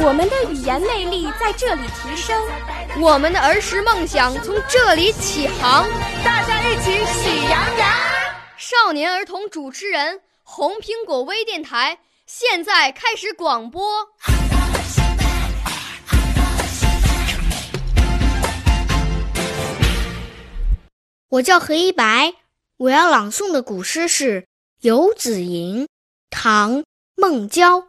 我们的语言魅力在这里提升，我们的儿时梦想从这里起航。大家一起喜羊羊。少年儿童主持人，红苹果微电台现在开始广播。我叫何一白，我要朗诵的古诗是《游子吟》，唐·孟郊。